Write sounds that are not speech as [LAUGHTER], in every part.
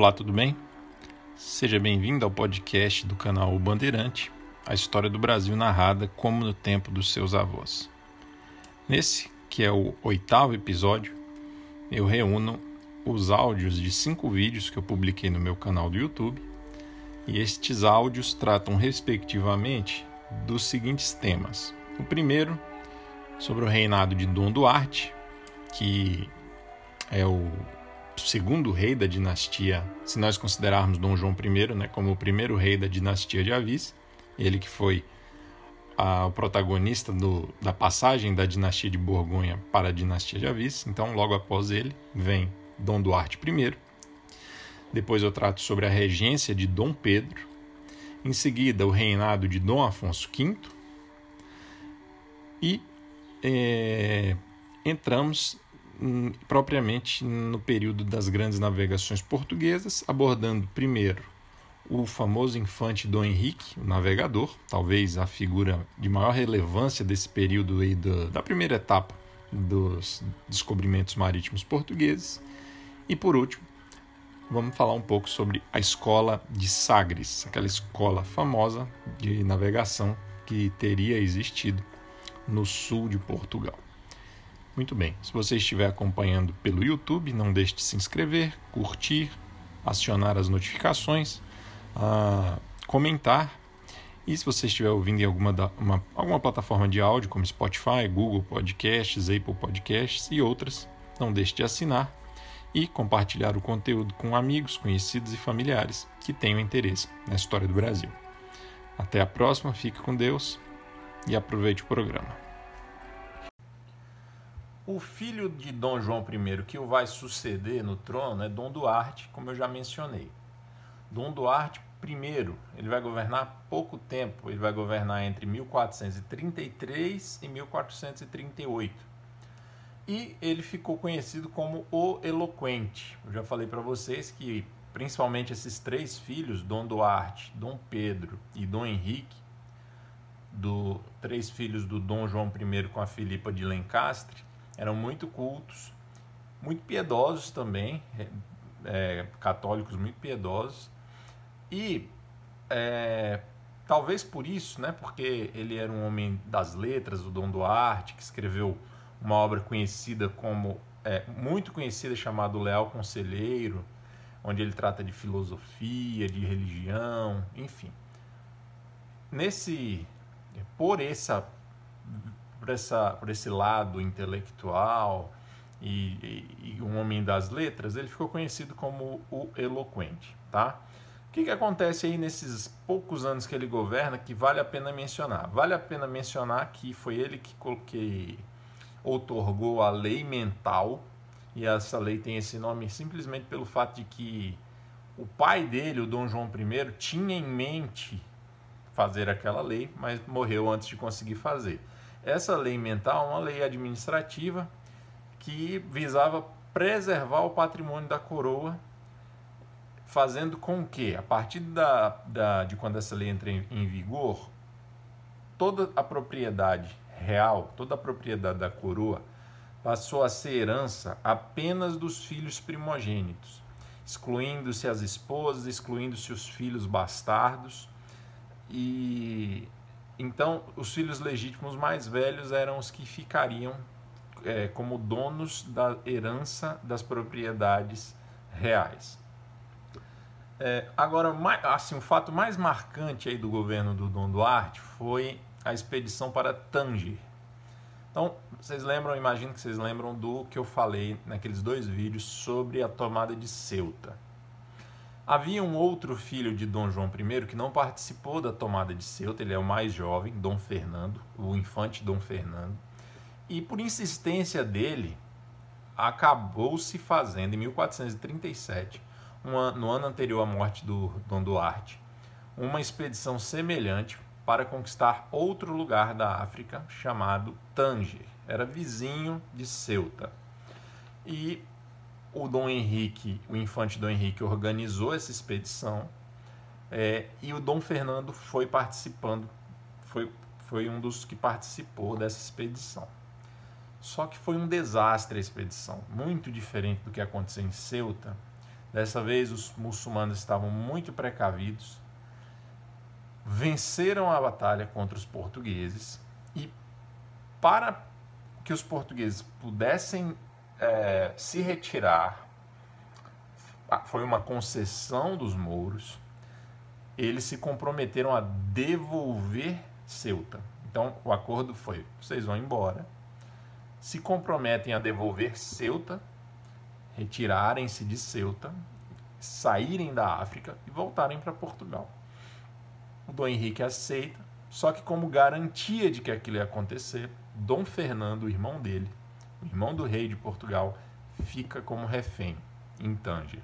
Olá, tudo bem? Seja bem-vindo ao podcast do canal O Bandeirante, a história do Brasil narrada como no tempo dos seus avós. Nesse, que é o oitavo episódio, eu reúno os áudios de cinco vídeos que eu publiquei no meu canal do YouTube, e estes áudios tratam, respectivamente, dos seguintes temas. O primeiro, sobre o reinado de Dom Duarte, que é o segundo rei da dinastia, se nós considerarmos Dom João I né, como o primeiro rei da dinastia de Avis, ele que foi a, o protagonista do, da passagem da dinastia de Borgonha para a dinastia de Avis. Então, logo após ele, vem Dom Duarte I. Depois eu trato sobre a regência de Dom Pedro. Em seguida, o reinado de Dom Afonso V. E é, entramos propriamente no período das grandes navegações portuguesas, abordando primeiro o famoso infante Dom Henrique, o navegador, talvez a figura de maior relevância desse período aí do, da primeira etapa dos descobrimentos marítimos portugueses. E por último, vamos falar um pouco sobre a escola de Sagres, aquela escola famosa de navegação que teria existido no sul de Portugal. Muito bem, se você estiver acompanhando pelo YouTube, não deixe de se inscrever, curtir, acionar as notificações, uh, comentar. E se você estiver ouvindo em alguma, da, uma, alguma plataforma de áudio, como Spotify, Google Podcasts, Apple Podcasts e outras, não deixe de assinar e compartilhar o conteúdo com amigos, conhecidos e familiares que tenham interesse na história do Brasil. Até a próxima, fique com Deus e aproveite o programa. O filho de Dom João I que o vai suceder no trono é Dom Duarte, como eu já mencionei. Dom Duarte I, ele vai governar pouco tempo, ele vai governar entre 1433 e 1438. E ele ficou conhecido como o Eloquente. Eu já falei para vocês que principalmente esses três filhos, Dom Duarte, Dom Pedro e Dom Henrique, do três filhos do Dom João I com a Filipa de Lencastre, eram muito cultos, muito piedosos também, é, é, católicos muito piedosos. E é, talvez por isso, né, porque ele era um homem das letras, o Dom Duarte, que escreveu uma obra conhecida como, é, muito conhecida, chamada O Leal Conselheiro, onde ele trata de filosofia, de religião, enfim. Nesse, por essa por, essa, por esse lado intelectual e, e, e, um homem das letras, ele ficou conhecido como o eloquente, tá? O que, que acontece aí nesses poucos anos que ele governa que vale a pena mencionar? Vale a pena mencionar que foi ele que, que outorgou a lei mental, e essa lei tem esse nome simplesmente pelo fato de que o pai dele, o Dom João I, tinha em mente fazer aquela lei, mas morreu antes de conseguir fazer. Essa lei mental é uma lei administrativa que visava preservar o patrimônio da coroa, fazendo com que, a partir da, da, de quando essa lei entra em, em vigor, toda a propriedade real, toda a propriedade da coroa, passou a ser herança apenas dos filhos primogênitos, excluindo-se as esposas, excluindo-se os filhos bastardos, e então, os filhos legítimos mais velhos eram os que ficariam é, como donos da herança das propriedades reais. É, agora, mais, assim, o fato mais marcante aí do governo do Dom Duarte foi a expedição para Tanger. Então, vocês lembram, imagino que vocês lembram do que eu falei naqueles dois vídeos sobre a tomada de Ceuta. Havia um outro filho de Dom João I que não participou da tomada de Ceuta, ele é o mais jovem, Dom Fernando, o infante Dom Fernando. E por insistência dele, acabou se fazendo em 1437, uma, no ano anterior à morte do Dom Duarte, uma expedição semelhante para conquistar outro lugar da África chamado Tanger. Era vizinho de Ceuta. E o Dom Henrique, o infante Dom Henrique, organizou essa expedição é, e o Dom Fernando foi participando, foi, foi um dos que participou dessa expedição. Só que foi um desastre a expedição, muito diferente do que aconteceu em Ceuta. Dessa vez, os muçulmanos estavam muito precavidos, venceram a batalha contra os portugueses e, para que os portugueses pudessem é, se retirar, foi uma concessão dos mouros, eles se comprometeram a devolver Ceuta. Então, o acordo foi: vocês vão embora, se comprometem a devolver Ceuta, retirarem-se de Ceuta, saírem da África e voltarem para Portugal. O Dom Henrique aceita, só que como garantia de que aquilo ia acontecer, Dom Fernando, o irmão dele, o irmão do rei de Portugal, fica como refém em Tanger.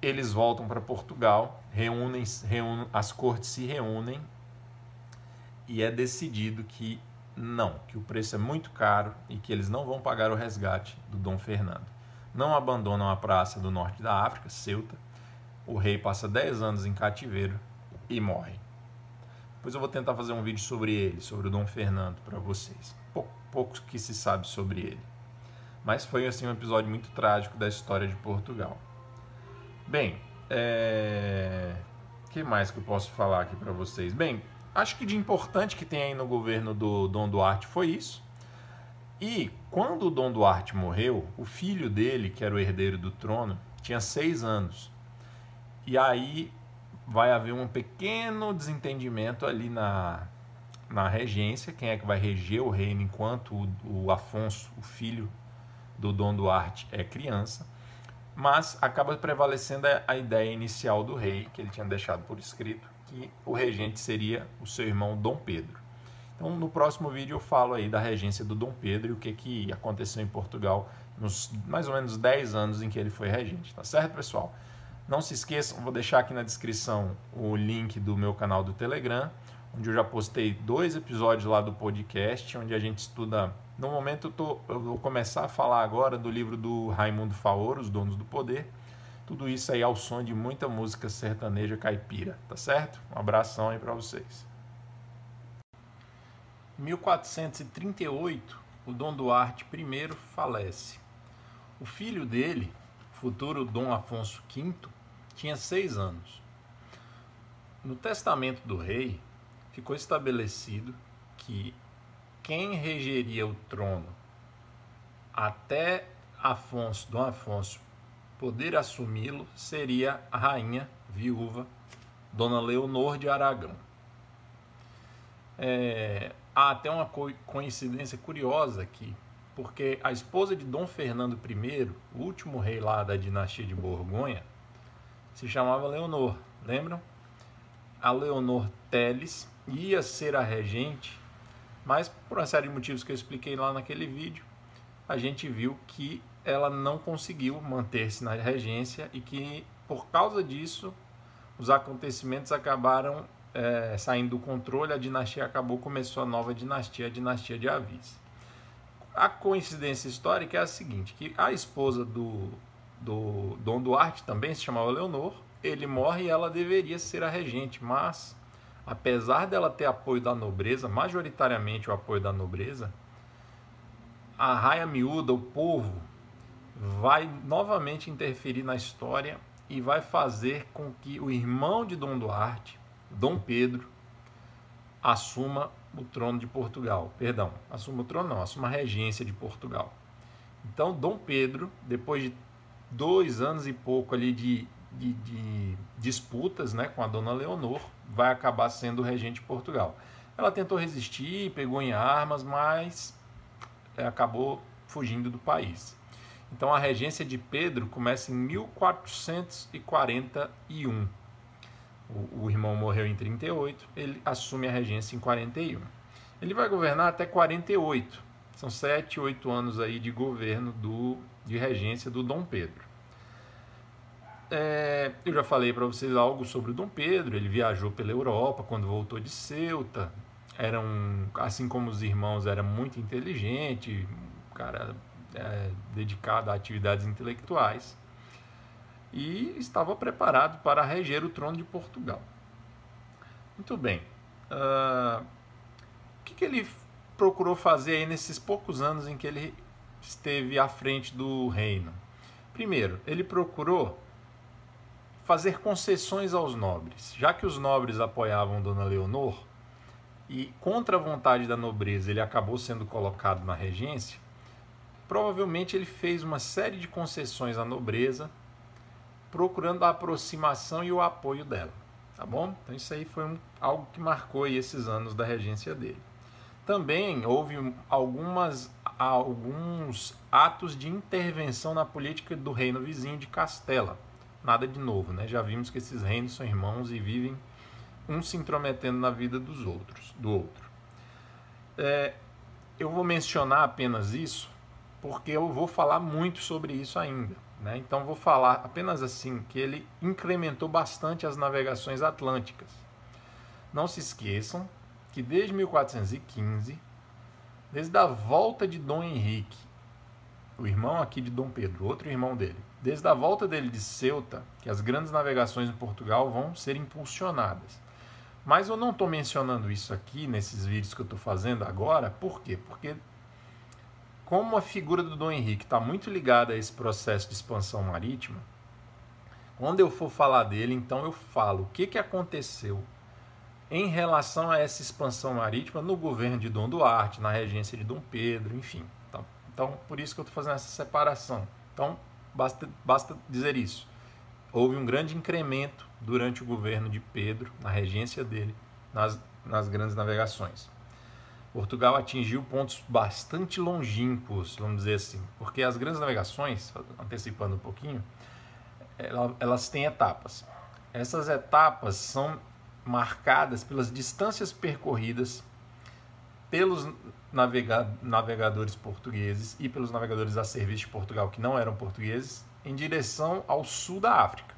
Eles voltam para Portugal, reúnem, reúnem, as cortes se reúnem e é decidido que não, que o preço é muito caro e que eles não vão pagar o resgate do Dom Fernando. Não abandonam a praça do norte da África, Ceuta. O rei passa 10 anos em cativeiro e morre. Depois eu vou tentar fazer um vídeo sobre ele, sobre o Dom Fernando para vocês. Pouco, pouco que se sabe sobre ele. Mas foi assim um episódio muito trágico da história de Portugal. Bem, é... que mais que eu posso falar aqui para vocês? Bem, acho que de importante que tem aí no governo do Dom Duarte foi isso. E quando o Dom Duarte morreu, o filho dele, que era o herdeiro do trono, tinha seis anos. E aí vai haver um pequeno desentendimento ali na, na regência, quem é que vai reger o reino enquanto o, o Afonso, o filho do Dom Duarte, é criança. Mas acaba prevalecendo a ideia inicial do rei, que ele tinha deixado por escrito, que o regente seria o seu irmão Dom Pedro. Então, no próximo vídeo eu falo aí da regência do Dom Pedro e o que, que aconteceu em Portugal nos mais ou menos 10 anos em que ele foi regente, tá certo, pessoal? Não se esqueçam, vou deixar aqui na descrição o link do meu canal do Telegram, onde eu já postei dois episódios lá do podcast, onde a gente estuda. No momento eu, tô, eu vou começar a falar agora do livro do Raimundo Faoro, Os Donos do Poder tudo isso aí ao som de muita música sertaneja caipira, tá certo? Um abração aí para vocês. 1438, o Dom Duarte I falece. O filho dele, futuro Dom Afonso V, tinha seis anos. No testamento do rei, ficou estabelecido que quem regeria o trono até Afonso, Dom Afonso poder assumi-lo seria a rainha viúva Dona Leonor de Aragão. É, há até uma coincidência curiosa aqui, porque a esposa de Dom Fernando I, o último rei lá da dinastia de Borgonha, se chamava Leonor, lembram? A Leonor Teles ia ser a regente, mas por uma série de motivos que eu expliquei lá naquele vídeo, a gente viu que ela não conseguiu manter-se na regência e que, por causa disso, os acontecimentos acabaram é, saindo do controle, a dinastia acabou, começou a nova dinastia, a dinastia de Avis. A coincidência histórica é a seguinte, que a esposa do, do Dom Duarte também se chamava Leonor, ele morre e ela deveria ser a regente, mas apesar dela ter apoio da nobreza, majoritariamente o apoio da nobreza, a raia miúda, o povo, vai novamente interferir na história e vai fazer com que o irmão de Dom Duarte, Dom Pedro, assuma o trono de Portugal. Perdão, assuma o trono não, assuma a regência de Portugal. Então, Dom Pedro, depois de dois anos e pouco ali de, de, de disputas né, com a Dona Leonor, vai acabar sendo regente de Portugal. Ela tentou resistir, pegou em armas, mas é, acabou fugindo do país. Então a regência de Pedro começa em 1441. O, o, irmão morreu em 38, ele assume a regência em 41. Ele vai governar até 48. São sete, oito anos aí de governo do, de regência do Dom Pedro. É, eu já falei para vocês algo sobre o Dom Pedro. Ele viajou pela Europa quando voltou de Ceuta. Era um, assim como os irmãos, era muito inteligente, cara é, dedicado a atividades intelectuais e estava preparado para reger o trono de Portugal. Muito bem. Uh, o que, que ele procurou fazer aí nesses poucos anos em que ele esteve à frente do reino? Primeiro, ele procurou fazer concessões aos nobres. Já que os nobres apoiavam Dona Leonor, e contra a vontade da nobreza ele acabou sendo colocado na regência, provavelmente ele fez uma série de concessões à nobreza, procurando a aproximação e o apoio dela. Tá bom? Então isso aí foi um, algo que marcou esses anos da regência dele. Também houve algumas, alguns atos de intervenção na política do reino vizinho de Castela. Nada de novo, né? Já vimos que esses reinos são irmãos e vivem um se intrometendo na vida dos outros, do outro. É, eu vou mencionar apenas isso porque eu vou falar muito sobre isso ainda. Né? Então vou falar apenas assim que ele incrementou bastante as navegações atlânticas. Não se esqueçam que desde 1415, desde a volta de Dom Henrique, o irmão aqui de Dom Pedro, outro irmão dele, desde a volta dele de Ceuta, que as grandes navegações em Portugal vão ser impulsionadas. Mas eu não estou mencionando isso aqui nesses vídeos que eu estou fazendo agora, por quê? Porque como a figura do Dom Henrique está muito ligada a esse processo de expansão marítima, quando eu for falar dele, então eu falo o que, que aconteceu em relação a essa expansão marítima no governo de Dom Duarte, na regência de Dom Pedro, enfim. Então, então por isso que eu estou fazendo essa separação. Então, basta, basta dizer isso. Houve um grande incremento durante o governo de Pedro, na regência dele, nas, nas grandes navegações. Portugal atingiu pontos bastante longínquos, vamos dizer assim, porque as grandes navegações, antecipando um pouquinho, elas têm etapas. Essas etapas são marcadas pelas distâncias percorridas pelos navegadores portugueses e pelos navegadores a serviço de Portugal que não eram portugueses em direção ao sul da África.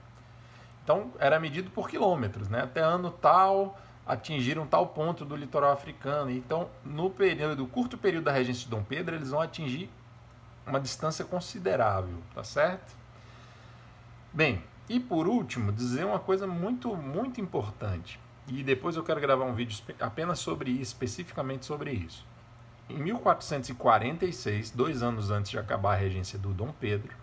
Então era medido por quilômetros, né? Até ano tal atingiram tal ponto do litoral africano. Então, no período, curto período da regência de Dom Pedro, eles vão atingir uma distância considerável, tá certo? Bem, e por último, dizer uma coisa muito, muito importante. E depois eu quero gravar um vídeo apenas sobre isso, especificamente sobre isso. Em 1446, dois anos antes de acabar a regência do Dom Pedro,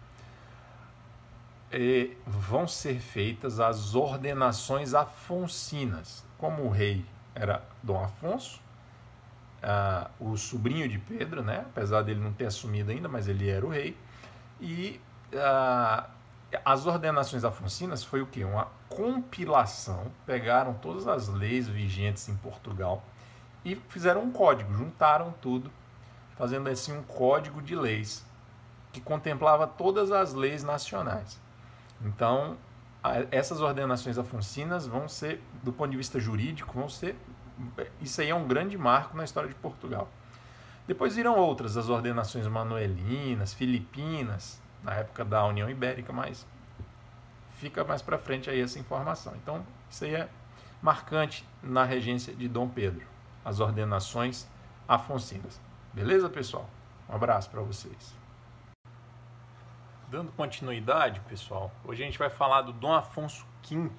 vão ser feitas as ordenações afoncinas como o rei era Dom Afonso, o sobrinho de Pedro, né? apesar dele não ter assumido ainda, mas ele era o rei, e as ordenações afoncinas foi o que? Uma compilação, pegaram todas as leis vigentes em Portugal e fizeram um código, juntaram tudo, fazendo assim um código de leis que contemplava todas as leis nacionais. Então, essas ordenações afoncinas vão ser, do ponto de vista jurídico, vão ser. Isso aí é um grande marco na história de Portugal. Depois viram outras, as ordenações manuelinas, filipinas, na época da União Ibérica, mas fica mais para frente aí essa informação. Então, isso aí é marcante na regência de Dom Pedro, as ordenações afoncinas. Beleza, pessoal? Um abraço para vocês. Dando continuidade, pessoal, hoje a gente vai falar do Dom Afonso V,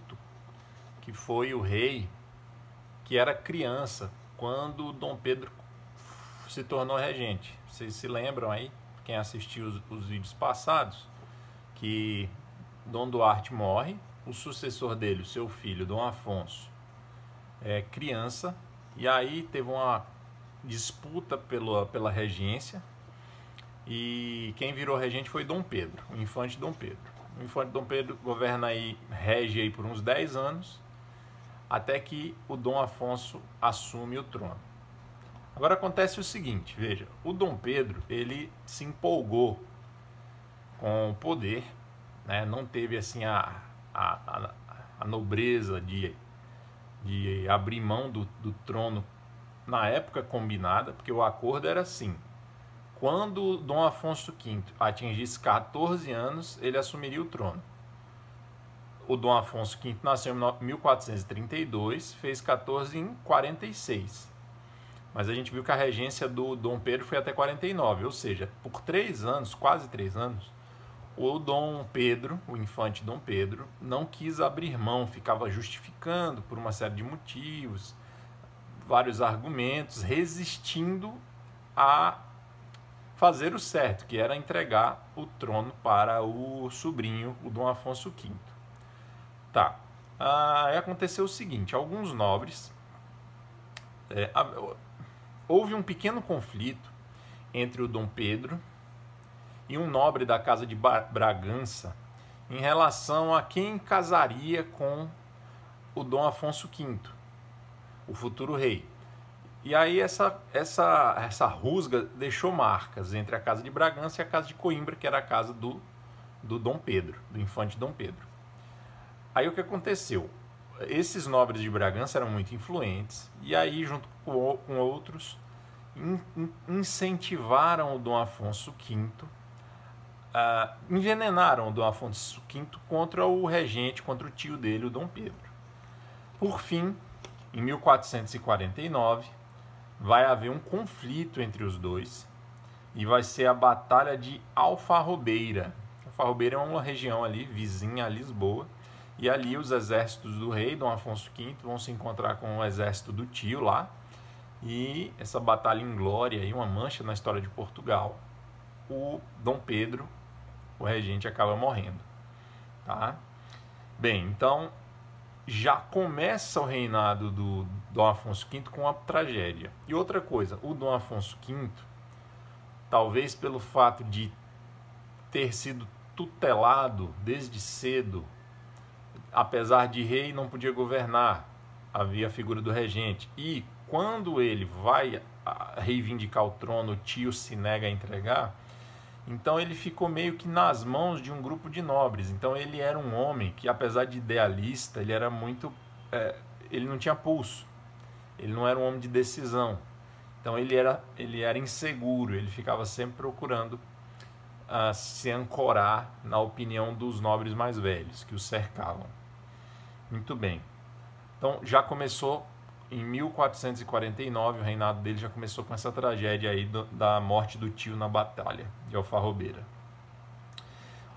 que foi o rei que era criança quando Dom Pedro se tornou regente. Vocês se lembram aí, quem assistiu os, os vídeos passados, que Dom Duarte morre, o sucessor dele, o seu filho, Dom Afonso, é criança, e aí teve uma disputa pela, pela regência e quem virou regente foi Dom Pedro, o infante Dom Pedro. O infante Dom Pedro governa aí, rege aí por uns 10 anos, até que o Dom Afonso assume o trono. Agora acontece o seguinte, veja, o Dom Pedro, ele se empolgou com o poder, né? não teve assim a, a, a, a nobreza de, de abrir mão do, do trono na época combinada, porque o acordo era assim, quando Dom Afonso V atingisse 14 anos, ele assumiria o trono. O Dom Afonso V nasceu em 1432, fez 14 em 46. Mas a gente viu que a regência do Dom Pedro foi até 49, ou seja, por três anos, quase três anos, o Dom Pedro, o infante Dom Pedro, não quis abrir mão, ficava justificando por uma série de motivos, vários argumentos, resistindo a fazer o certo, que era entregar o trono para o sobrinho, o Dom Afonso V. Tá. Aí aconteceu o seguinte: alguns nobres. É, houve um pequeno conflito entre o Dom Pedro e um nobre da casa de Bragança em relação a quem casaria com o Dom Afonso V, o futuro rei. E aí essa, essa, essa rusga deixou marcas entre a casa de Bragança e a casa de Coimbra, que era a casa do, do Dom Pedro, do infante Dom Pedro. Aí o que aconteceu? Esses nobres de Bragança eram muito influentes, e aí, junto com, outros, in, in, incentivaram o Dom Afonso V, uh, envenenaram Dom Afonso V contra o regente, contra o tio dele, o Dom Pedro. Por fim, em 1449, vai haver um conflito entre os dois e vai ser a Batalha de Alfarrobeira. Alfarrobeira é uma região ali vizinha a Lisboa e ali os exércitos do rei Dom Afonso V vão se encontrar com o exército do tio lá e essa batalha em glória e uma mancha na história de Portugal. O Dom Pedro, o regente, acaba morrendo, tá? Bem, então já começa o reinado do Dom Afonso V com a tragédia. E outra coisa, o Dom Afonso V, talvez pelo fato de ter sido tutelado desde cedo, apesar de rei não podia governar, havia a figura do regente. E quando ele vai reivindicar o trono, o tio se nega a entregar, então ele ficou meio que nas mãos de um grupo de nobres. Então ele era um homem que, apesar de idealista, ele era muito. É, ele não tinha pulso. Ele não era um homem de decisão. Então ele era, ele era inseguro. Ele ficava sempre procurando uh, se ancorar na opinião dos nobres mais velhos que o cercavam. Muito bem. Então já começou em 1449, o reinado dele já começou com essa tragédia aí do, da morte do tio na batalha de Alfarrobeira.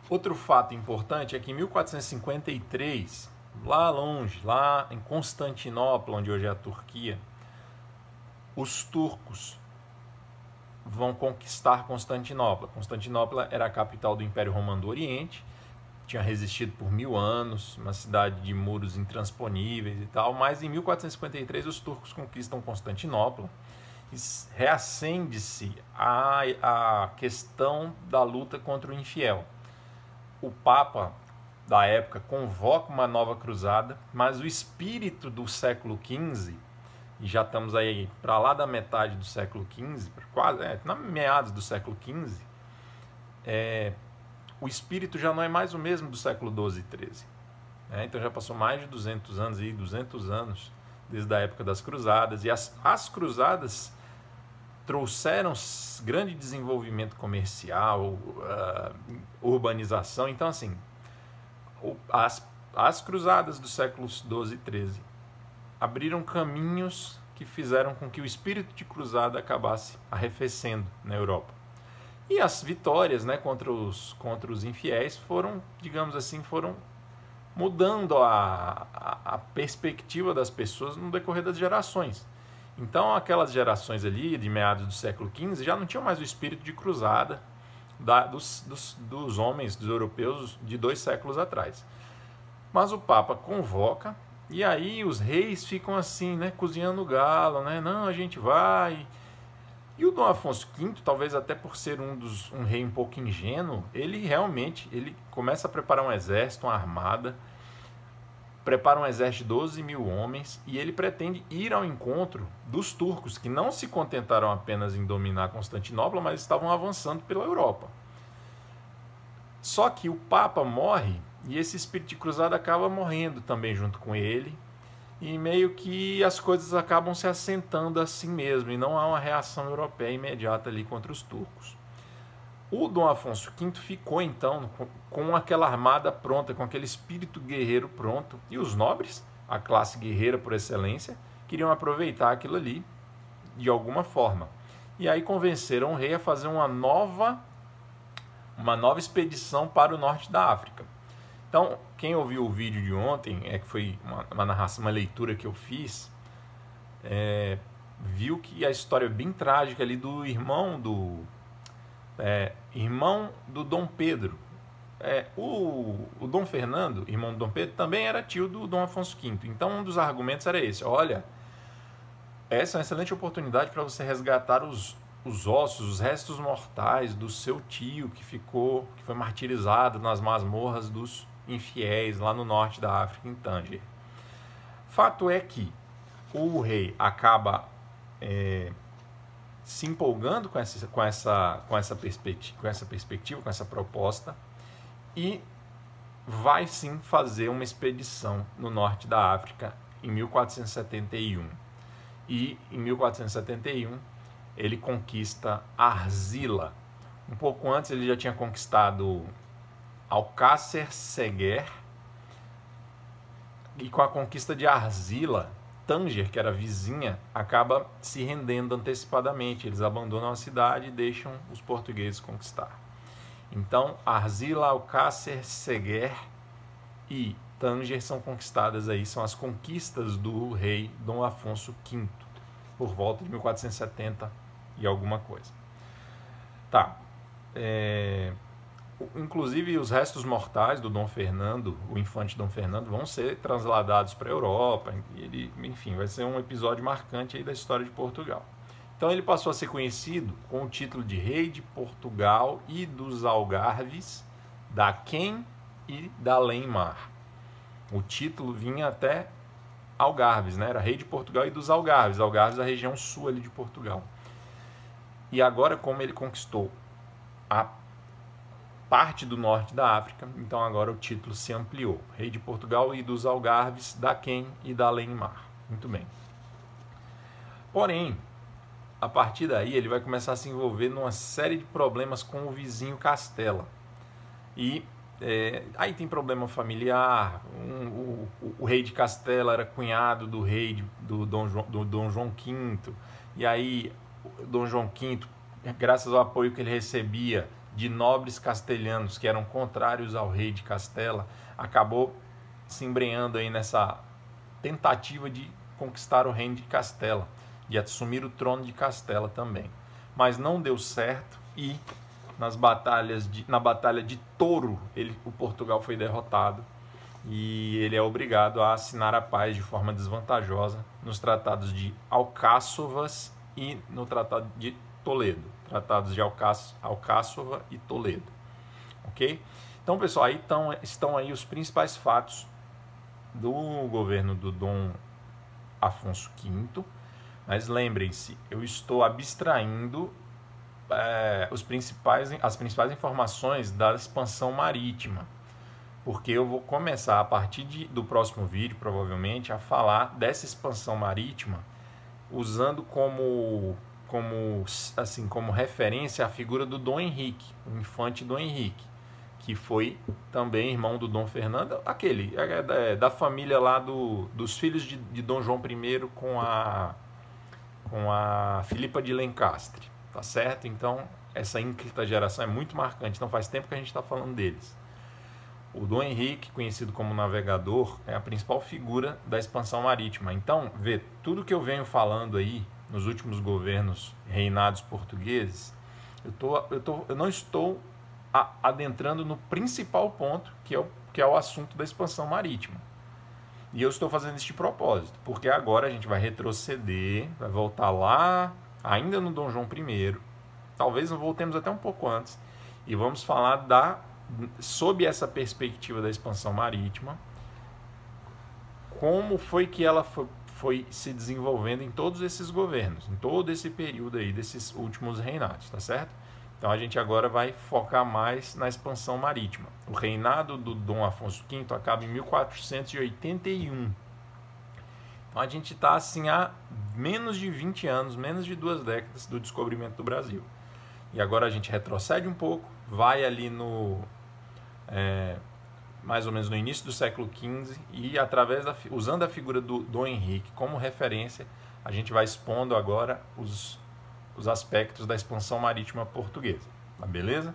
Outro fato importante é que em 1453, lá longe, lá em Constantinopla, onde hoje é a Turquia, os turcos vão conquistar Constantinopla. Constantinopla era a capital do Império Romano do Oriente tinha resistido por mil anos, uma cidade de muros intransponíveis e tal, mas em 1453 os turcos conquistam Constantinopla e reacende-se a, a questão da luta contra o infiel. O Papa da época convoca uma nova cruzada, mas o espírito do século XV, e já estamos aí para lá da metade do século XV, quase, é, na meados do século XV, é, o espírito já não é mais o mesmo do século XII e XIII. Né? Então já passou mais de 200 anos, e 200 anos desde a época das cruzadas. E as, as cruzadas trouxeram grande desenvolvimento comercial, uh, urbanização. Então, assim, as, as cruzadas dos séculos XII e XIII abriram caminhos que fizeram com que o espírito de cruzada acabasse arrefecendo na Europa. E as vitórias né, contra, os, contra os infiéis foram, digamos assim, foram mudando a, a, a, perspectiva das pessoas no decorrer das gerações. Então, aquelas gerações ali, de meados do século XV, já não tinham mais o espírito de cruzada da, dos, dos, dos homens, dos europeus de dois séculos atrás. Mas o Papa convoca, e aí os reis ficam assim, né, cozinhando galo, né? Não, a gente vai e o Dom Afonso V, talvez até por ser um, dos, um rei um pouco ingênuo, ele realmente ele começa a preparar um exército, uma armada, prepara um exército de 12 mil homens e ele pretende ir ao encontro dos turcos, que não se contentaram apenas em dominar Constantinopla, mas estavam avançando pela Europa. Só que o Papa morre e esse espírito de cruzada acaba morrendo também junto com ele e meio que as coisas acabam se assentando assim mesmo e não há uma reação europeia imediata ali contra os turcos. O Dom Afonso V ficou então com aquela armada pronta, com aquele espírito guerreiro pronto, e os nobres, a classe guerreira por excelência, queriam aproveitar aquilo ali de alguma forma. E aí convenceram o rei a fazer uma nova uma nova expedição para o norte da África. Então, quem ouviu o vídeo de ontem, é que foi uma, uma narração, uma leitura que eu fiz, é, viu que a história é bem trágica ali do irmão do, é, irmão do Dom Pedro. É, o, o Dom Fernando, irmão do Dom Pedro, também era tio do Dom Afonso V. Então, um dos argumentos era esse: olha, essa é uma excelente oportunidade para você resgatar os, os ossos, os restos mortais do seu tio que ficou, que foi martirizado nas masmorras dos infiéis lá no norte da África, em Tanger. Fato é que o rei acaba é, se empolgando com essa, com, essa, com, essa perspectiva, com essa perspectiva, com essa proposta, e vai sim fazer uma expedição no norte da África em 1471. E em 1471 ele conquista Arzila. Um pouco antes ele já tinha conquistado Alcácer Seguer e com a conquista de Arzila Tanger, que era vizinha, acaba se rendendo antecipadamente. Eles abandonam a cidade e deixam os portugueses conquistar. Então, Arzila, Alcácer, Seguer e Tanger são conquistadas aí, são as conquistas do rei Dom Afonso V, por volta de 1470 e alguma coisa. Tá. É, inclusive os restos mortais do Dom Fernando, o infante Dom Fernando, vão ser transladados para a Europa. Ele, enfim, vai ser um episódio marcante da história de Portugal. Então ele passou a ser conhecido com o título de Rei de Portugal e dos Algarves, da Quem e da Além-Mar. O título vinha até Algarves, né? Era Rei de Portugal e dos Algarves. Algarves, a região sul ali de Portugal. E agora, como ele conquistou a parte do norte da África, então agora o título se ampliou. Rei de Portugal e dos Algarves, da Quem e da Além-Mar. Muito bem. Porém, a partir daí ele vai começar a se envolver numa série de problemas com o vizinho Castela. E é, aí tem problema familiar. Um, o, o, o, rei de Castela era cunhado do rei de, do, Dom João, do Dom João V. E aí, Dom João V, graças ao apoio que ele recebia, de nobres castelhanos que eram contrários ao rei de Castela, acabou se embrenhando aí nessa tentativa de conquistar o reino de Castela, de assumir o trono de Castela também. Mas não deu certo e nas batalhas de, na batalha de Touro, ele, o Portugal foi derrotado e ele é obrigado a assinar a paz de forma desvantajosa nos tratados de Alcáçovas e no tratado de Toledo tratados de Alcáçova e Toledo. Ok? Então, pessoal, aí estão, estão aí os principais fatos do governo do Dom Afonso V. Mas lembrem-se, eu estou abstraindo é, os principais, as principais informações da expansão marítima. Porque eu vou começar a partir de, do próximo vídeo, provavelmente, a falar dessa expansão marítima usando como como assim como referência a figura do Dom Henrique, o infante Dom Henrique, que foi também irmão do Dom Fernando, aquele é, é da família lá do, dos filhos de, de Dom João I com a com a Filipa de Lencastre, tá certo? Então essa ínclita geração é muito marcante, não faz tempo que a gente está falando deles. O Dom Henrique, conhecido como navegador, é a principal figura da expansão marítima. Então, vê, tudo que eu venho falando aí nos últimos governos reinados portugueses, eu, tô, eu, tô, eu não estou adentrando no principal ponto, que é, o, que é o assunto da expansão marítima. E eu estou fazendo este propósito, porque agora a gente vai retroceder, vai voltar lá, ainda no Dom João I, talvez não voltemos até um pouco antes, e vamos falar da sob essa perspectiva da expansão marítima, como foi que ela foi, foi se desenvolvendo em todos esses governos, em todo esse período aí desses últimos reinados, tá certo? Então a gente agora vai focar mais na expansão marítima. O reinado do Dom Afonso V acaba em 1481. Então a gente está assim há menos de 20 anos, menos de duas décadas do descobrimento do Brasil. E agora a gente retrocede um pouco, vai ali no é, mais ou menos no início do século XV, e através da, usando a figura do Dom Henrique como referência, a gente vai expondo agora os, os aspectos da expansão marítima portuguesa, tá beleza?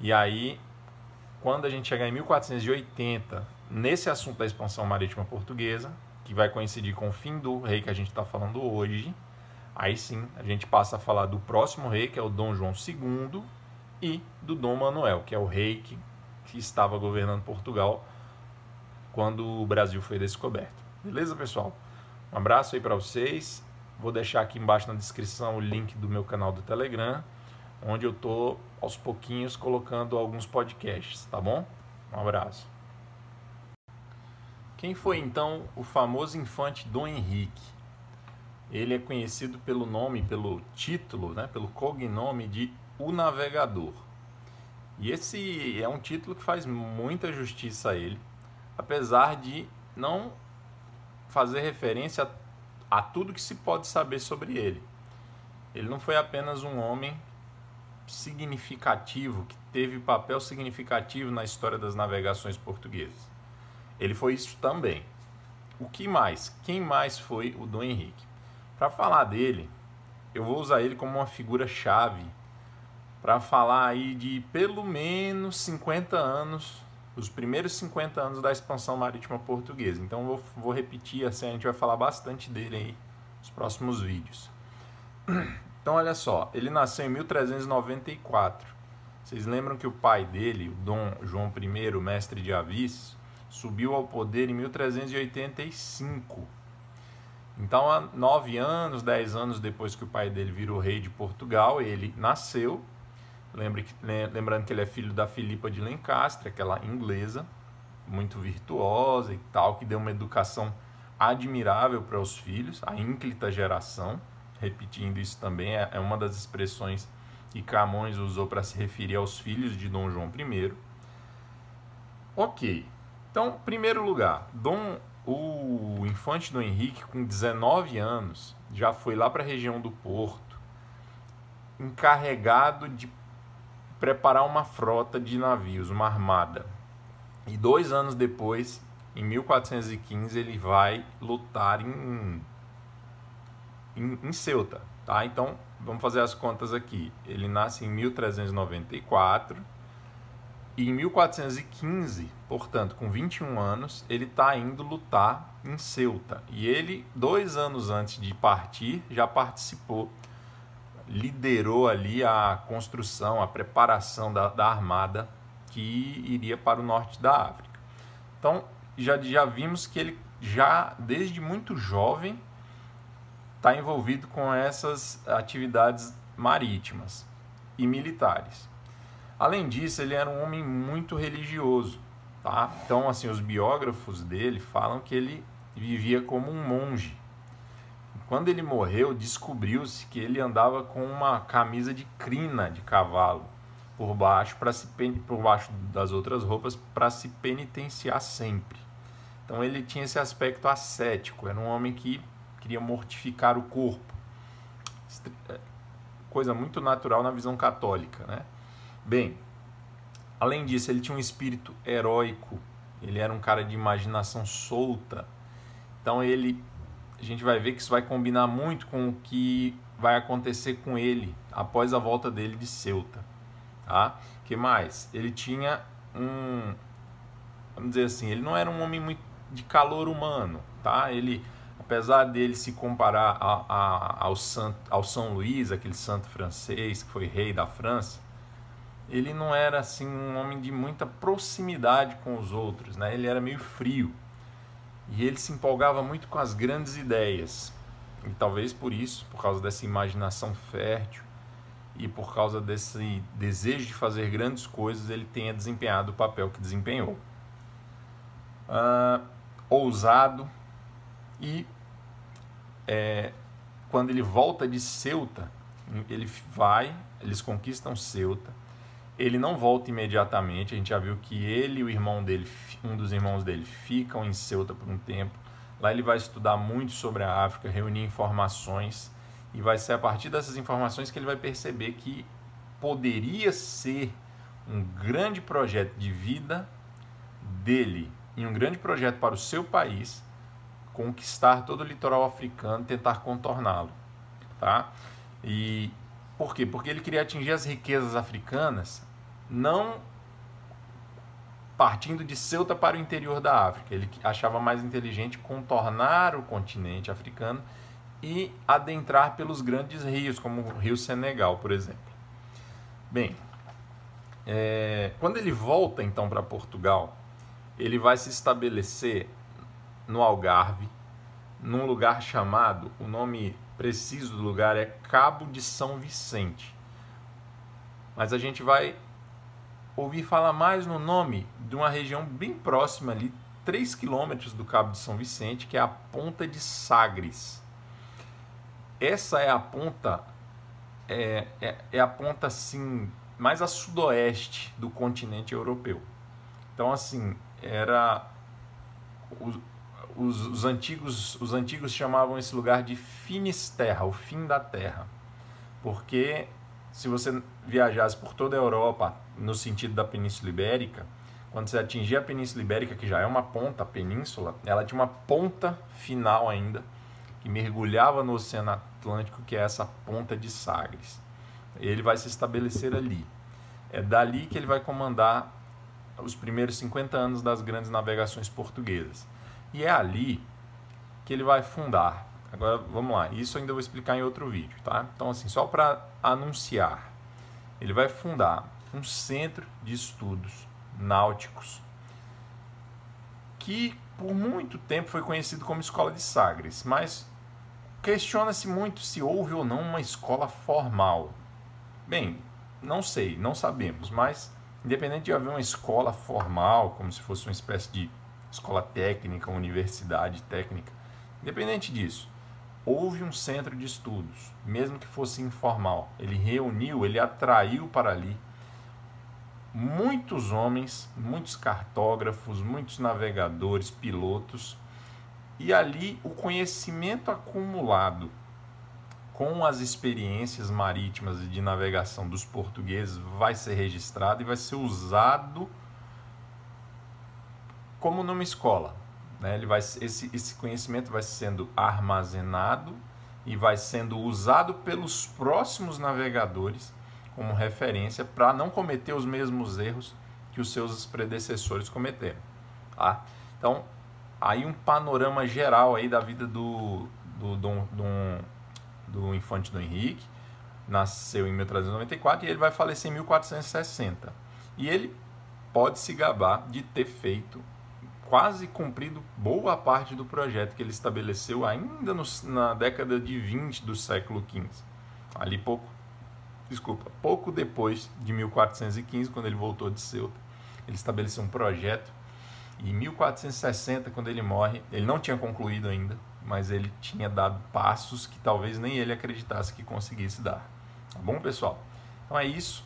E aí, quando a gente chegar em 1480, nesse assunto da expansão marítima portuguesa, que vai coincidir com o fim do rei que a gente está falando hoje, aí sim a gente passa a falar do próximo rei, que é o Dom João II, e do Dom Manuel, que é o rei que, que estava governando Portugal quando o Brasil foi descoberto. Beleza, pessoal? Um abraço aí para vocês. Vou deixar aqui embaixo na descrição o link do meu canal do Telegram, onde eu tô aos pouquinhos colocando alguns podcasts, tá bom? Um abraço. Quem foi então o famoso infante Dom Henrique? Ele é conhecido pelo nome, pelo título, né, pelo cognome de O Navegador. E esse é um título que faz muita justiça a ele, apesar de não fazer referência a, a tudo que se pode saber sobre ele. Ele não foi apenas um homem significativo, que teve papel significativo na história das navegações portuguesas. Ele foi isso também. O que mais? Quem mais foi o Dom Henrique? Para falar dele, eu vou usar ele como uma figura chave para falar aí de pelo menos 50 anos os primeiros 50 anos da expansão marítima portuguesa. Então vou, vou repetir assim, a gente vai falar bastante dele aí nos próximos vídeos. [CLEARS THROAT] Então olha só, ele nasceu em 1394. Vocês lembram que o pai dele, o Dom João I, mestre de Avis, subiu ao poder em 1385. Então, há nove anos, dez anos depois que o pai dele virou rei de Portugal, ele nasceu Lembre que, lembrando que ele é filho da Filipa de Lencastre, aquela inglesa, muito virtuosa e tal, que deu uma educação admirável para os filhos, a ínclita geração. Repetindo isso também, é, é uma das expressões que Camões usou para se referir aos filhos de Dom João I. Ok, então, primeiro lugar, Dom, o infante Dom Henrique, com 19 anos, já foi lá para a região do Porto, encarregado de preparar uma frota de navios, uma armada. E dois anos depois, em 1415, ele vai lutar em, em, em Ceuta. Tá? Então, vamos fazer as contas aqui. Ele nasce em 1394 e em 1415, portanto, com 21 anos, ele está indo lutar em Ceuta. E ele, dois anos antes de partir, já participou liderou ali a construção, a preparação da, da armada que iria para o norte da África. Então, já, já vimos que ele já desde muito jovem está envolvido com essas atividades marítimas e militares. Além disso, ele era um homem muito religioso, tá? Então, assim, os biógrafos dele falam que ele vivia como um monge quando ele morreu, descobriu-se que ele andava com uma camisa de crina de cavalo por baixo para se por baixo das outras roupas para se penitenciar sempre. Então ele tinha esse aspecto ascético, era um homem que queria mortificar o corpo. É, coisa muito natural na visão católica, né? Bem, além disso, ele tinha um espírito heróico. Ele era um cara de imaginação solta. Então ele a gente vai ver que isso vai combinar muito com o que vai acontecer com ele após a volta dele de Ceuta. Tá? que mais? Ele tinha um, vamos dizer assim, ele não era um homem muito de calor humano, tá? Ele, apesar dele se comparar a, a, ao, Santo, ao São Luís, aquele santo francês que foi rei da França, ele não era assim um homem de muita proximidade com os outros, né? Ele era meio frio. E ele se empolgava muito com as grandes ideias. E talvez por isso, por causa dessa imaginação fértil e por causa desse desejo de fazer grandes coisas, ele tenha desempenhado o papel que desempenhou. Uh, ousado e é, quando ele volta de Ceuta, ele vai, eles conquistam Ceuta ele não volta imediatamente. A gente já viu que ele e o irmão dele, um dos irmãos dele, ficam em Ceuta por um tempo. Lá ele vai estudar muito sobre a África, reunir informações e vai ser a partir dessas informações que ele vai perceber que poderia ser um grande projeto de vida dele e um grande projeto para o seu país conquistar todo o litoral africano, tentar contorná-lo, tá? E por quê? Porque ele queria atingir as riquezas africanas não partindo de Ceuta para o interior da África. Ele achava mais inteligente contornar o continente africano e adentrar pelos grandes rios, como o Rio Senegal, por exemplo. Bem, é, quando ele volta então para Portugal, ele vai se estabelecer no Algarve, num lugar chamado, o nome preciso do lugar é Cabo de São Vicente. Mas a gente vai ouvir falar mais no nome de uma região bem próxima ali, 3 quilômetros do Cabo de São Vicente, que é a Ponta de Sagres. Essa é a ponta, é, é, é a ponta assim, mais a sudoeste do continente europeu. Então, assim, era os, os, os, antigos os antigos chamavam esse lugar de Finisterra, o fim da terra, porque se você viajasse por toda a Europa no sentido da Península Ibérica, quando você atingia a Península Ibérica, que já é uma ponta, a península, ela tinha uma ponta final ainda que mergulhava no Oceano Atlântico, que é essa ponta de Sagres. Ele vai se estabelecer ali. É dali que ele vai comandar os primeiros 50 anos das grandes navegações portuguesas. E é ali que ele vai fundar. Agora vamos lá, isso ainda vou explicar em outro vídeo, tá? Então assim, só para anunciar, ele vai fundar um centro de estudos náuticos que por muito tempo foi conhecido como Escola de Sagres, mas questiona-se muito se houve ou não uma escola formal. Bem, não sei, não sabemos, mas independente de haver uma escola formal, como se fosse uma espécie de escola técnica, universidade técnica, independente disso, houve um centro de estudos, mesmo que fosse informal. Ele reuniu, ele atraiu para ali muitos homens, muitos cartógrafos, muitos navegadores, pilotos, e ali o conhecimento acumulado com as experiências marítimas e de navegação dos portugueses vai ser registrado e vai ser usado como numa escola. Né? Ele vai, esse, esse conhecimento vai sendo armazenado e vai sendo usado pelos próximos navegadores como referência para não cometer os mesmos erros que os seus predecessores cometeram. Tá? Então, aí um panorama geral aí da vida do, do, do, do do Infante do Henrique, nasceu em 1394 e ele vai falecer em 1460. E ele pode se gabar de ter feito quase cumprido boa parte do projeto que ele estabeleceu ainda no, na década de 20 do século XV. Ali pouco, desculpa, pouco depois de 1415, quando ele voltou de Ceuta, ele estabeleceu um projeto e em 1460, quando ele morre, ele não tinha concluído ainda, mas ele tinha dado passos que talvez nem ele acreditasse que conseguisse dar. Tá bom, pessoal? Então é isso.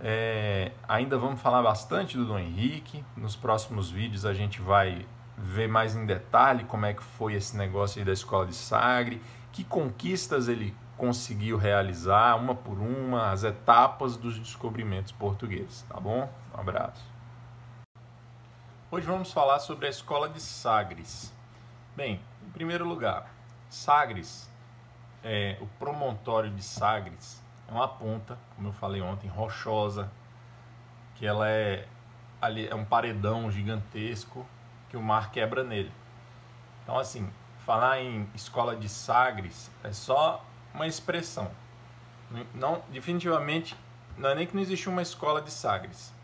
É, ainda vamos falar bastante do Dom Henrique. Nos próximos vídeos a gente vai ver mais em detalhe como é que foi esse negócio aí da escola de Sagre, que conquistas ele conseguiu realizar, uma por uma, as etapas dos descobrimentos portugueses. Tá bom? Um abraço. Hoje vamos falar sobre a escola de Sagres. Bem, em primeiro lugar, Sagres, é, o promontório de Sagres é uma ponta, como eu falei ontem, rochosa, que ela é ali é um paredão gigantesco que o mar quebra nele. Então assim, falar em escola de Sagres é só uma expressão. Não, definitivamente não é nem que não existe uma escola de Sagres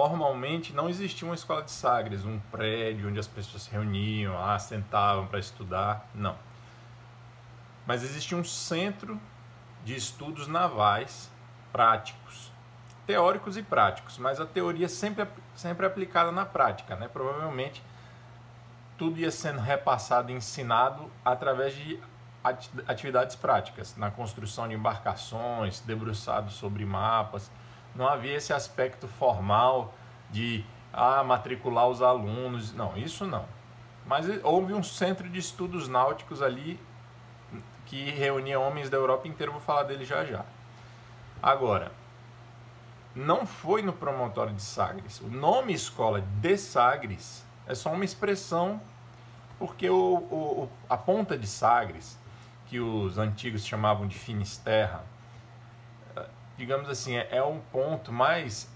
formalmente não existia uma escola de Sagres, um prédio onde as pessoas se reuniam, lá, sentavam para estudar, não. Mas existia um centro de estudos navais práticos, teóricos e práticos, mas a teoria sempre, sempre aplicada na prática, né? Provavelmente tudo ia sendo repassado ensinado através de atividades práticas, na construção de embarcações, debruçado sobre mapas, não havia esse aspecto formal de ah, matricular os alunos. Não, isso não. Mas houve um centro de estudos náuticos ali que reunia homens da Europa inteira, vou falar dele já já. Agora, não foi no promontório de Sagres. O nome escola de Sagres é só uma expressão porque o, o, a ponta de Sagres, que os antigos chamavam de Finisterra, digamos assim, é, é um ponto mais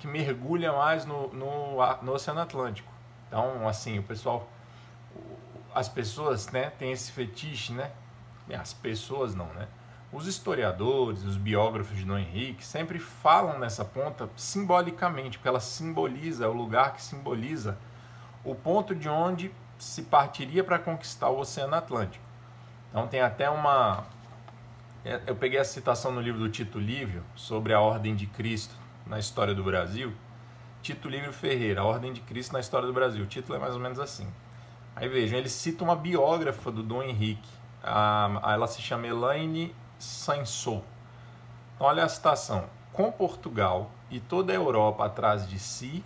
que mergulha mais no, no, no Oceano Atlântico. Então, assim, o pessoal, as pessoas, né, tem esse fetiche, né? As pessoas não, né? Os historiadores, os biógrafos de Dom Henrique sempre falam nessa ponta simbolicamente, porque ela simboliza, é o lugar que simboliza o ponto de onde se partiria para conquistar o Oceano Atlântico. Então tem até uma. É, eu peguei a citação no livro do Tito Livio sobre a Ordem de Cristo na história do Brasil. Tito Livio Ferreira, a Ordem de Cristo na história do Brasil. O título é mais ou menos assim. Aí vejam, ele cita uma biógrafa do Dom Henrique. Ela se chama Elaine Sansou. Então, olha a citação. Com Portugal e toda a Europa atrás de si,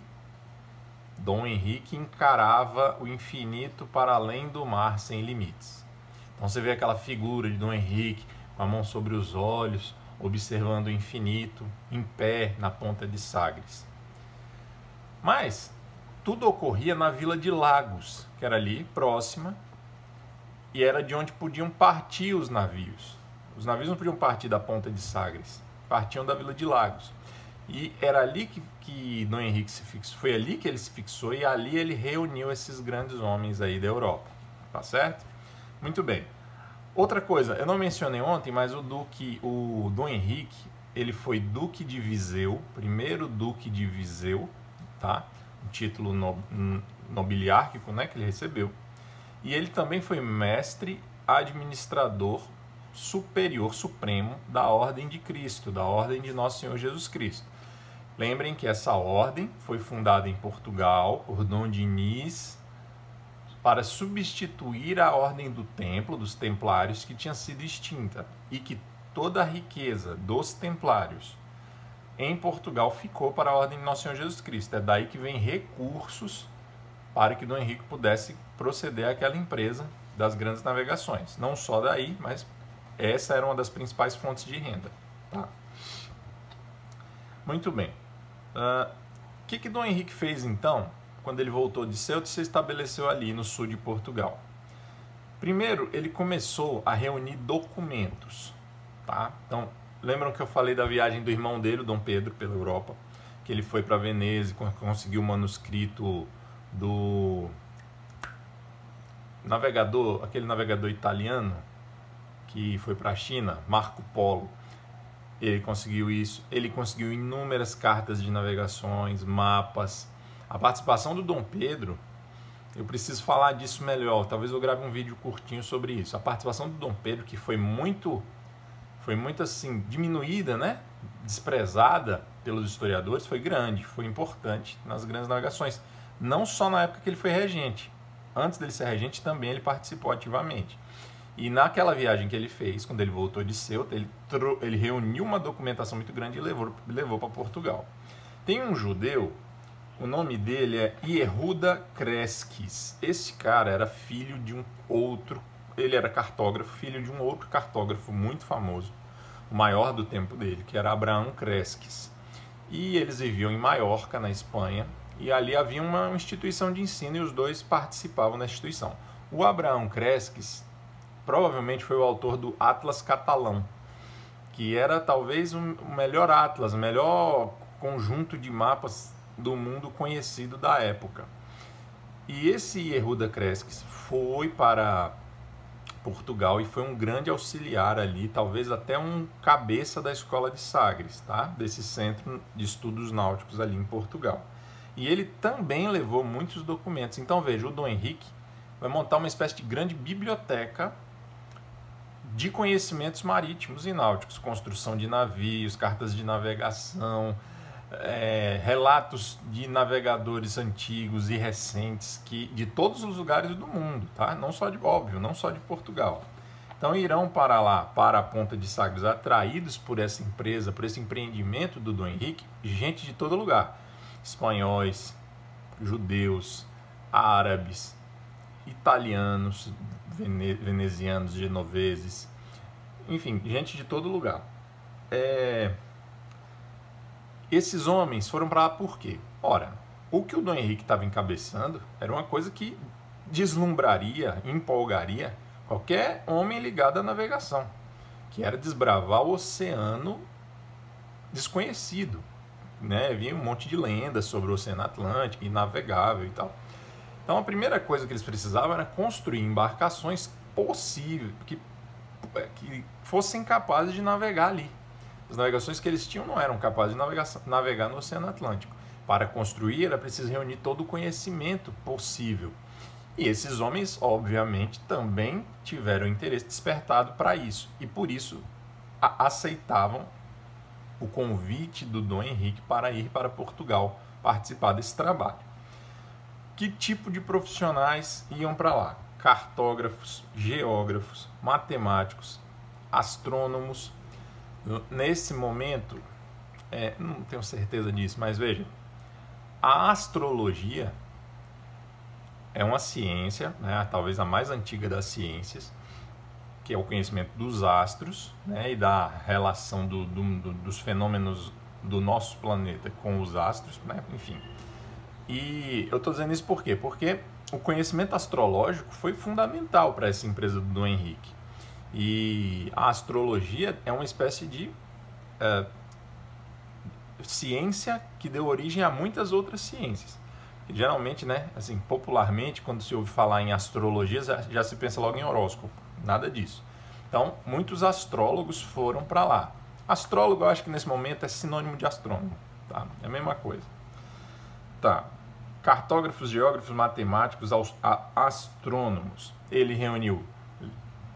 Dom Henrique encarava o infinito para além do mar sem limites. Então você vê aquela figura de Dom Henrique com a mão sobre os olhos, observando o infinito, em pé na ponta de Sagres. Mas tudo ocorria na vila de Lagos, que era ali próxima, e era de onde podiam partir os navios. Os navios não podiam partir da ponta de Sagres, partiam da vila de Lagos. E era ali que, que Dom Henrique se fixou, foi ali que ele se fixou e ali ele reuniu esses grandes homens aí da Europa, tá certo? Muito bem. Outra coisa, eu não mencionei ontem, mas o duque, o Dom Henrique, ele foi duque de Viseu, primeiro duque de Viseu, tá? Um título no, nobiliárquico, né, que ele recebeu. E ele também foi mestre administrador superior supremo da Ordem de Cristo, da Ordem de Nosso Senhor Jesus Cristo. Lembrem que essa ordem foi fundada em Portugal por Dom Diniz para substituir a ordem do templo, dos templários, que tinha sido extinta e que toda a riqueza dos templários em Portugal ficou para a ordem de Nosso Senhor Jesus Cristo. É daí que vem recursos para que Dom Henrique pudesse proceder àquela empresa das grandes navegações. Não só daí, mas essa era uma das principais fontes de renda. Tá? Muito bem. O uh, que, que Dom Henrique fez então, quando ele voltou de Ceuta e se estabeleceu ali no sul de Portugal? Primeiro, ele começou a reunir documentos. Tá? Então, lembram que eu falei da viagem do irmão dele, Dom Pedro, pela Europa? Que ele foi para Veneza e conseguiu o manuscrito do navegador, aquele navegador italiano que foi para a China, Marco Polo. Ele conseguiu isso. Ele conseguiu inúmeras cartas de navegações, mapas. A participação do Dom Pedro, eu preciso falar disso melhor. Talvez eu grave um vídeo curtinho sobre isso. A participação do Dom Pedro, que foi muito, foi muito assim diminuída, né? Desprezada pelos historiadores, foi grande, foi importante nas grandes navegações. Não só na época que ele foi regente. Antes dele ser regente, também ele participou ativamente. E naquela viagem que ele fez, quando ele voltou de Ceuta, ele, ele reuniu uma documentação muito grande e levou, levou para Portugal. Tem um judeu, o nome dele é Iehuda Cresques. Esse cara era filho de um outro, ele era cartógrafo, filho de um outro cartógrafo muito famoso, o maior do tempo dele, que era Abraão Cresques. E eles viviam em Maiorca, na Espanha, e ali havia uma instituição de ensino e os dois participavam da instituição. O Abraão Cresques provavelmente foi o autor do Atlas Catalão, que era talvez o melhor atlas, o melhor conjunto de mapas do mundo conhecido da época. E esse Yehuda Cresques foi para Portugal e foi um grande auxiliar ali, talvez até um cabeça da escola de Sagres, tá? Desse centro de estudos náuticos ali em Portugal. E ele também levou muitos documentos. Então veja, o Dom Henrique vai montar uma espécie de grande biblioteca de conhecimentos marítimos e náuticos, construção de navios, cartas de navegação, é, relatos de navegadores antigos e recentes que de todos os lugares do mundo, tá? Não só de óbvio, não só de Portugal. Então irão para lá, para a Ponta de Sagres, atraídos por essa empresa, por esse empreendimento do Dom Henrique, gente de todo lugar, espanhóis, judeus, árabes, italianos, vene, venezianos, genoveses, enfim, gente de todo lugar. É... Esses homens foram para lá por quê? Ora, o que o Dom Henrique estava encabeçando era uma coisa que deslumbraria, empolgaria qualquer homem ligado à navegação, que era desbravar o oceano desconhecido. Né? Havia um monte de lendas sobre o Oceano Atlântico, inavegável e tal. Então a primeira coisa que eles precisavam era construir embarcações possíveis, que é, que fossem capazes de navegar ali. As navegações que eles tinham não eram capazes de navegar, navegar no Oceano Atlântico. Para construir era preciso reunir todo o conhecimento possível. E esses homens, obviamente, também tiveram interesse despertado para isso e por isso aceitavam o convite do Dom Henrique para ir para Portugal participar desse trabalho. Que tipo de profissionais iam para lá? Cartógrafos, geógrafos, matemáticos, astrônomos. Nesse momento, é, não tenho certeza disso, mas veja, a astrologia é uma ciência, né, talvez a mais antiga das ciências, que é o conhecimento dos astros né, e da relação do, do, do, dos fenômenos do nosso planeta com os astros, né, enfim. E eu estou dizendo isso por quê? Porque o conhecimento astrológico foi fundamental para essa empresa do Henrique. E a astrologia é uma espécie de é, ciência que deu origem a muitas outras ciências. E, geralmente, né, assim, popularmente, quando se ouve falar em astrologia, já se pensa logo em horóscopo. Nada disso. Então, muitos astrólogos foram para lá. Astrólogo, eu acho que nesse momento é sinônimo de astrônomo. Tá? É a mesma coisa. Tá. Cartógrafos, geógrafos, matemáticos, astrônomos. Ele reuniu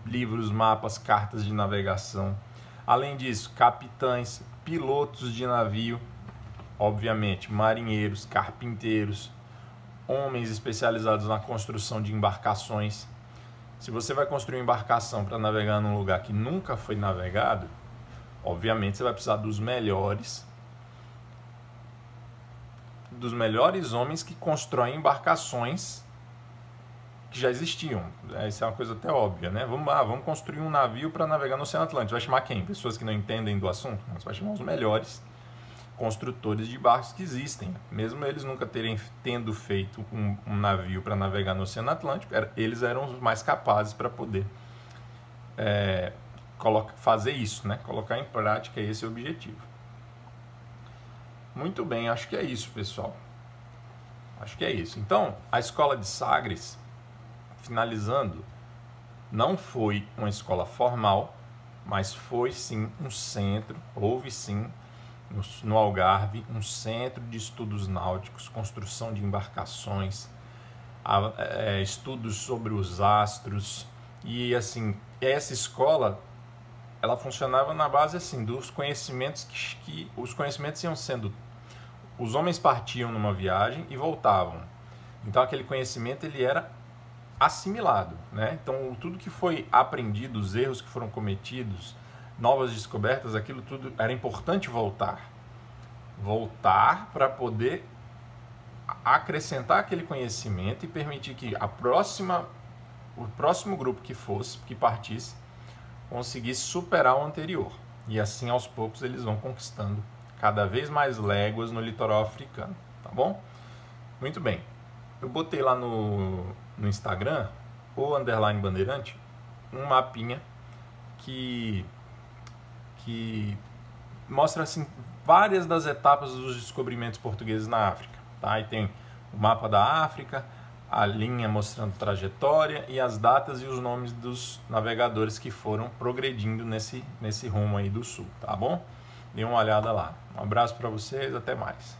livros, mapas, cartas de navegação. Além disso, capitães, pilotos de navio, obviamente, marinheiros, carpinteiros, homens especializados na construção de embarcações. Se você vai construir uma embarcação para navegar num lugar que nunca foi navegado, obviamente você vai precisar dos melhores dos melhores homens que constroem embarcações que já existiam. Isso é uma coisa até óbvia, né? Vamos, ah, vamos construir um navio para navegar no Oceano Atlântico. Vai chamar quem? Pessoas que não entendem do assunto? Você vai chamar os melhores construtores de barcos que existem. Mesmo eles nunca terem tendo feito um, um navio para navegar no Oceano Atlântico, era, eles eram os mais capazes para poder é, coloca, fazer isso, né? colocar em prática esse objetivo. Muito bem, acho que é isso, pessoal. Acho que é isso. Então, a escola de Sagres, finalizando, não foi uma escola formal, mas foi sim um centro, houve sim no, no Algarve um centro de estudos náuticos, construção de embarcações, a, é, estudos sobre os astros. E assim essa escola ela funcionava na base assim dos conhecimentos que, que os conhecimentos iam sendo os homens partiam numa viagem e voltavam. Então aquele conhecimento ele era assimilado né? Então tudo que foi aprendido os erros que foram cometidos novas descobertas, aquilo tudo era importante voltar. Voltar para poder acrescentar aquele conhecimento e permitir que a próxima o próximo grupo que fosse, que partisse, conseguisse superar o anterior. E assim aos poucos eles vão conquistando cada vez mais léguas no litoral africano, tá bom? Muito bem. Eu botei lá no, no Instagram, o underline bandeirante, um mapinha que que mostra assim várias das etapas dos descobrimentos portugueses na África. Tá? Aí tem o mapa da África, a linha mostrando trajetória e as datas e os nomes dos navegadores que foram progredindo nesse, nesse rumo aí do sul, tá bom? Dê uma olhada lá. Um abraço para vocês, até mais.